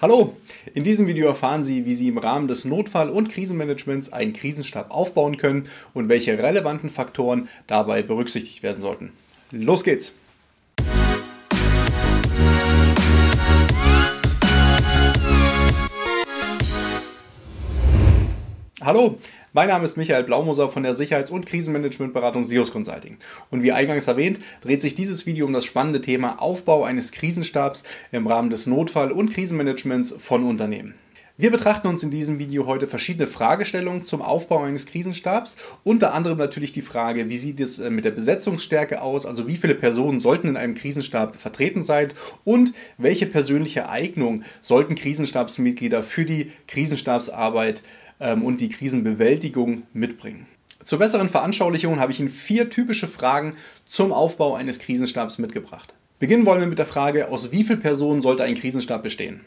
Hallo! In diesem Video erfahren Sie, wie Sie im Rahmen des Notfall- und Krisenmanagements einen Krisenstab aufbauen können und welche relevanten Faktoren dabei berücksichtigt werden sollten. Los geht's! Hallo, mein Name ist Michael Blaumoser von der Sicherheits- und Krisenmanagementberatung SIOS Consulting. Und wie eingangs erwähnt, dreht sich dieses Video um das spannende Thema Aufbau eines Krisenstabs im Rahmen des Notfall- und Krisenmanagements von Unternehmen. Wir betrachten uns in diesem Video heute verschiedene Fragestellungen zum Aufbau eines Krisenstabs. Unter anderem natürlich die Frage, wie sieht es äh, mit der Besetzungsstärke aus, also wie viele Personen sollten in einem Krisenstab vertreten sein und welche persönliche Eignung sollten Krisenstabsmitglieder für die Krisenstabsarbeit und die Krisenbewältigung mitbringen. Zur besseren Veranschaulichung habe ich Ihnen vier typische Fragen zum Aufbau eines Krisenstabs mitgebracht. Beginnen wollen wir mit der Frage, aus wie vielen Personen sollte ein Krisenstab bestehen?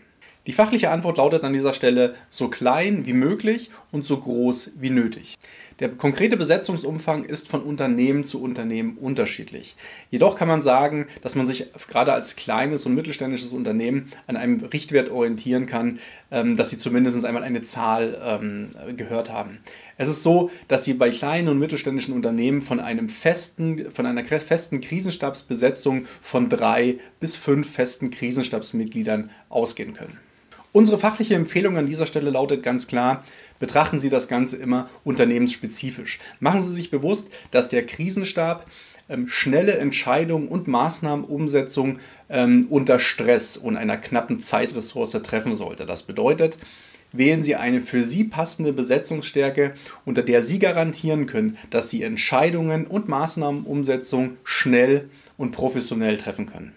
Die fachliche Antwort lautet an dieser Stelle so klein wie möglich und so groß wie nötig. Der konkrete Besetzungsumfang ist von Unternehmen zu Unternehmen unterschiedlich. Jedoch kann man sagen, dass man sich gerade als kleines und mittelständisches Unternehmen an einem Richtwert orientieren kann, ähm, dass Sie zumindest einmal eine Zahl ähm, gehört haben. Es ist so, dass Sie bei kleinen und mittelständischen Unternehmen von einem festen, von einer festen Krisenstabsbesetzung von drei bis fünf festen Krisenstabsmitgliedern ausgehen können. Unsere fachliche Empfehlung an dieser Stelle lautet ganz klar, betrachten Sie das Ganze immer unternehmensspezifisch. Machen Sie sich bewusst, dass der Krisenstab ähm, schnelle Entscheidungen und Maßnahmenumsetzung ähm, unter Stress und einer knappen Zeitressource treffen sollte. Das bedeutet, wählen Sie eine für Sie passende Besetzungsstärke, unter der Sie garantieren können, dass Sie Entscheidungen und Maßnahmenumsetzung schnell und professionell treffen können.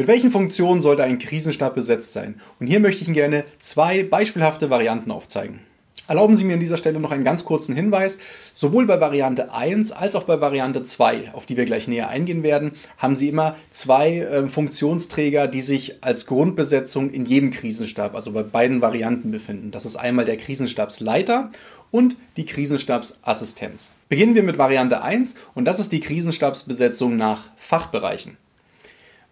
Mit welchen Funktionen sollte ein Krisenstab besetzt sein? Und hier möchte ich Ihnen gerne zwei beispielhafte Varianten aufzeigen. Erlauben Sie mir an dieser Stelle noch einen ganz kurzen Hinweis. Sowohl bei Variante 1 als auch bei Variante 2, auf die wir gleich näher eingehen werden, haben Sie immer zwei äh, Funktionsträger, die sich als Grundbesetzung in jedem Krisenstab, also bei beiden Varianten befinden. Das ist einmal der Krisenstabsleiter und die Krisenstabsassistenz. Beginnen wir mit Variante 1 und das ist die Krisenstabsbesetzung nach Fachbereichen.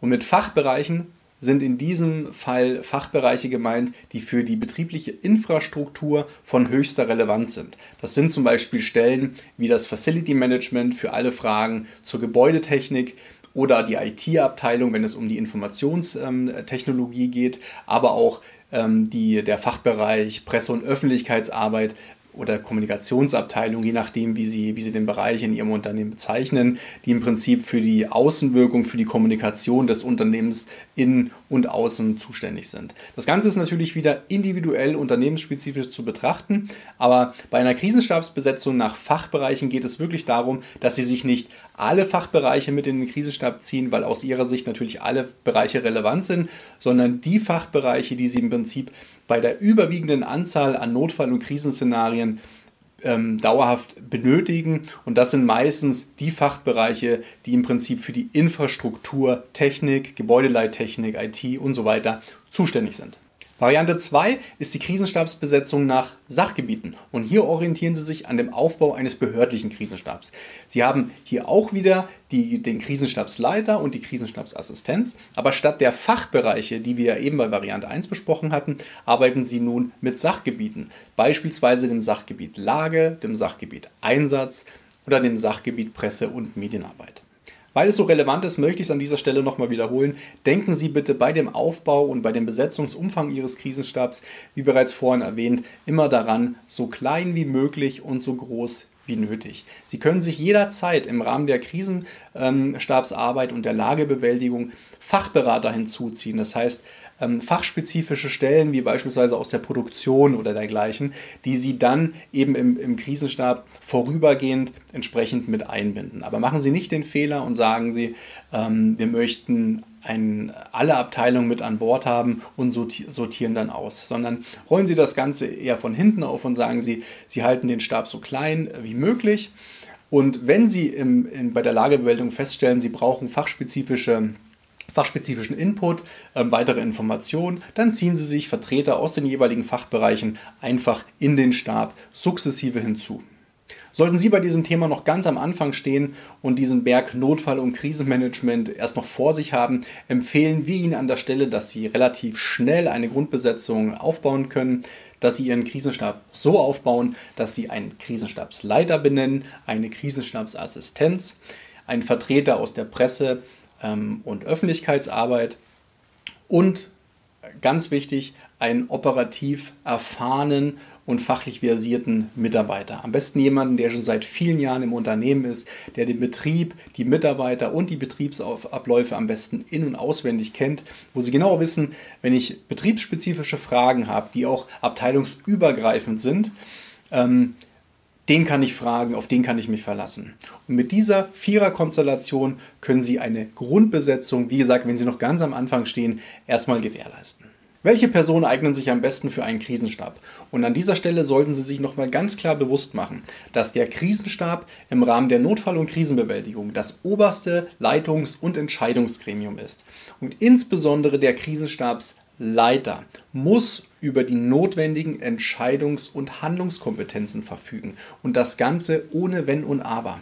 Und mit Fachbereichen sind in diesem Fall Fachbereiche gemeint, die für die betriebliche Infrastruktur von höchster Relevanz sind. Das sind zum Beispiel Stellen wie das Facility Management für alle Fragen zur Gebäudetechnik oder die IT-Abteilung, wenn es um die Informationstechnologie geht, aber auch ähm, die, der Fachbereich Presse- und Öffentlichkeitsarbeit, oder Kommunikationsabteilung, je nachdem, wie Sie, wie Sie den Bereich in Ihrem Unternehmen bezeichnen, die im Prinzip für die Außenwirkung, für die Kommunikation des Unternehmens innen und außen zuständig sind. Das Ganze ist natürlich wieder individuell unternehmensspezifisch zu betrachten, aber bei einer Krisenstabsbesetzung nach Fachbereichen geht es wirklich darum, dass Sie sich nicht alle Fachbereiche mit in den Krisenstab ziehen, weil aus Ihrer Sicht natürlich alle Bereiche relevant sind, sondern die Fachbereiche, die Sie im Prinzip bei der überwiegenden Anzahl an Notfall- und Krisenszenarien ähm, dauerhaft benötigen. Und das sind meistens die Fachbereiche, die im Prinzip für die Infrastruktur, Technik, Gebäudeleittechnik, IT und so weiter zuständig sind. Variante 2 ist die Krisenstabsbesetzung nach Sachgebieten und hier orientieren Sie sich an dem Aufbau eines behördlichen Krisenstabs. Sie haben hier auch wieder die, den Krisenstabsleiter und die Krisenstabsassistenz, aber statt der Fachbereiche, die wir eben bei Variante 1 besprochen hatten, arbeiten Sie nun mit Sachgebieten, beispielsweise dem Sachgebiet Lage, dem Sachgebiet Einsatz oder dem Sachgebiet Presse- und Medienarbeit. Weil es so relevant ist, möchte ich es an dieser Stelle nochmal wiederholen. Denken Sie bitte bei dem Aufbau und bei dem Besetzungsumfang Ihres Krisenstabs, wie bereits vorhin erwähnt, immer daran, so klein wie möglich und so groß wie nötig. Sie können sich jederzeit im Rahmen der Krisenstabsarbeit und der Lagebewältigung Fachberater hinzuziehen. Das heißt, ähm, fachspezifische Stellen, wie beispielsweise aus der Produktion oder dergleichen, die Sie dann eben im, im Krisenstab vorübergehend entsprechend mit einbinden. Aber machen Sie nicht den Fehler und sagen Sie, ähm, wir möchten ein, alle Abteilungen mit an Bord haben und sortieren dann aus, sondern rollen Sie das Ganze eher von hinten auf und sagen Sie, Sie halten den Stab so klein wie möglich Und wenn Sie im, in, bei der Lagebewältigung feststellen, Sie brauchen fachspezifische fachspezifischen Input, äh, weitere Informationen, dann ziehen Sie sich Vertreter aus den jeweiligen Fachbereichen einfach in den Stab sukzessive hinzu. Sollten Sie bei diesem Thema noch ganz am Anfang stehen und diesen Berg Notfall- und Krisenmanagement erst noch vor sich haben, empfehlen wir Ihnen an der Stelle, dass Sie relativ schnell eine Grundbesetzung aufbauen können, dass Sie Ihren Krisenstab so aufbauen, dass Sie einen Krisenstabsleiter benennen, eine Krisenstabsassistenz, einen Vertreter aus der Presse ähm, und Öffentlichkeitsarbeit und ganz wichtig, einen operativ erfahrenen und fachlich versierten Mitarbeiter. Am besten jemanden, der schon seit vielen Jahren im Unternehmen ist, der den Betrieb, die Mitarbeiter und die Betriebsabläufe am besten in- und auswendig kennt, wo sie genau wissen, wenn ich betriebsspezifische Fragen habe, die auch abteilungsübergreifend sind, ähm, den kann ich fragen, auf den kann ich mich verlassen. Und mit dieser Viererkonstellation können Sie eine Grundbesetzung, wie gesagt, wenn Sie noch ganz am Anfang stehen, erstmal gewährleisten. Welche Personen eignen sich am besten für einen Krisenstab? Und an dieser Stelle sollten Sie sich nochmal ganz klar bewusst machen, dass der Krisenstab im Rahmen der Notfall- und Krisenbewältigung das oberste Leitungs- und Entscheidungsgremium ist. Und insbesondere der Krisenstabsleiter muss über die notwendigen Entscheidungs- und Handlungskompetenzen verfügen. Und das Ganze ohne Wenn und Aber.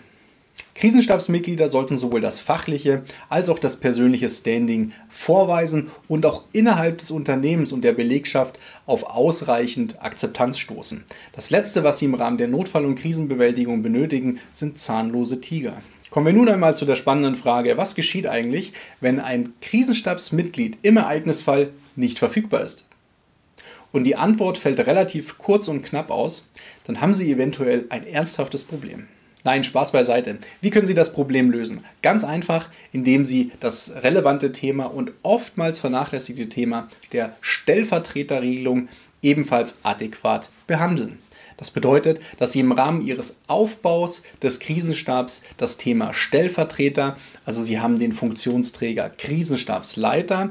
Krisenstabsmitglieder sollten sowohl das fachliche als auch das persönliche Standing vorweisen und auch innerhalb des Unternehmens und der Belegschaft auf ausreichend Akzeptanz stoßen. Das Letzte, was Sie im Rahmen der Notfall- und Krisenbewältigung benötigen, sind zahnlose Tiger. Kommen wir nun einmal zu der spannenden Frage, was geschieht eigentlich, wenn ein Krisenstabsmitglied im Ereignisfall nicht verfügbar ist? Und die Antwort fällt relativ kurz und knapp aus, dann haben Sie eventuell ein ernsthaftes Problem. Nein, Spaß beiseite. Wie können Sie das Problem lösen? Ganz einfach, indem Sie das relevante Thema und oftmals vernachlässigte Thema der Stellvertreterregelung ebenfalls adäquat behandeln. Das bedeutet, dass Sie im Rahmen Ihres Aufbaus des Krisenstabs das Thema Stellvertreter, also Sie haben den Funktionsträger Krisenstabsleiter,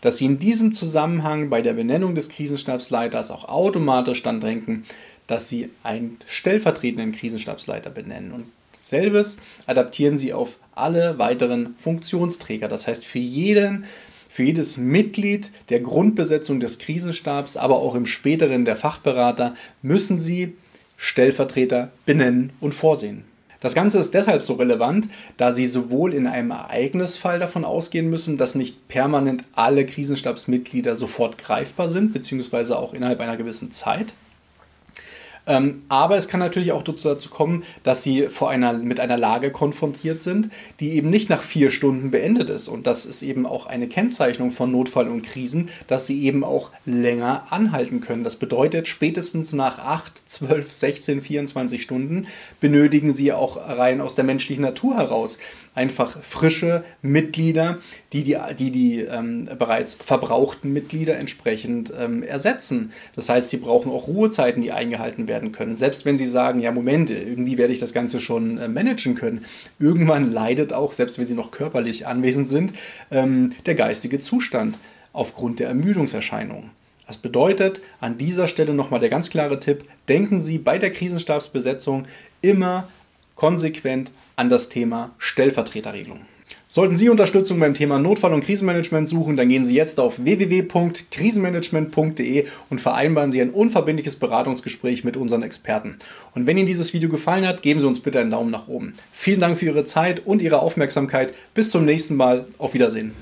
dass Sie in diesem Zusammenhang bei der Benennung des Krisenstabsleiters auch automatisch dann denken, dass sie einen stellvertretenden Krisenstabsleiter benennen. Und selbes adaptieren sie auf alle weiteren Funktionsträger. Das heißt, für jeden für jedes Mitglied der Grundbesetzung des Krisenstabs, aber auch im späteren der Fachberater, müssen Sie Stellvertreter benennen und vorsehen. Das Ganze ist deshalb so relevant, da Sie sowohl in einem Ereignisfall davon ausgehen müssen, dass nicht permanent alle Krisenstabsmitglieder sofort greifbar sind, beziehungsweise auch innerhalb einer gewissen Zeit, ähm, aber es kann natürlich auch dazu kommen, dass sie vor einer, mit einer Lage konfrontiert sind, die eben nicht nach vier Stunden beendet ist. Und das ist eben auch eine Kennzeichnung von Notfall und Krisen, dass sie eben auch länger anhalten können. Das bedeutet, spätestens nach 8, 12, 16, 24 Stunden benötigen sie auch rein aus der menschlichen Natur heraus einfach frische Mitglieder, die die, die, die ähm, bereits verbrauchten Mitglieder entsprechend ähm, ersetzen. Das heißt, sie brauchen auch Ruhezeiten, die eingehalten werden können. Selbst wenn sie sagen, ja, Moment, irgendwie werde ich das Ganze schon äh, managen können. Irgendwann leidet auch, selbst wenn sie noch körperlich anwesend sind, ähm, der geistige Zustand aufgrund der Ermüdungserscheinungen. Das bedeutet, an dieser Stelle nochmal der ganz klare Tipp, denken Sie bei der Krisenstabsbesetzung immer konsequent an das Thema Stellvertreterregelung. Sollten Sie Unterstützung beim Thema Notfall- und Krisenmanagement suchen, dann gehen Sie jetzt auf www.krisenmanagement.de und vereinbaren Sie ein unverbindliches Beratungsgespräch mit unseren Experten. Und wenn Ihnen dieses Video gefallen hat, geben Sie uns bitte einen Daumen nach oben. Vielen Dank für Ihre Zeit und Ihre Aufmerksamkeit. Bis zum nächsten Mal. Auf Wiedersehen.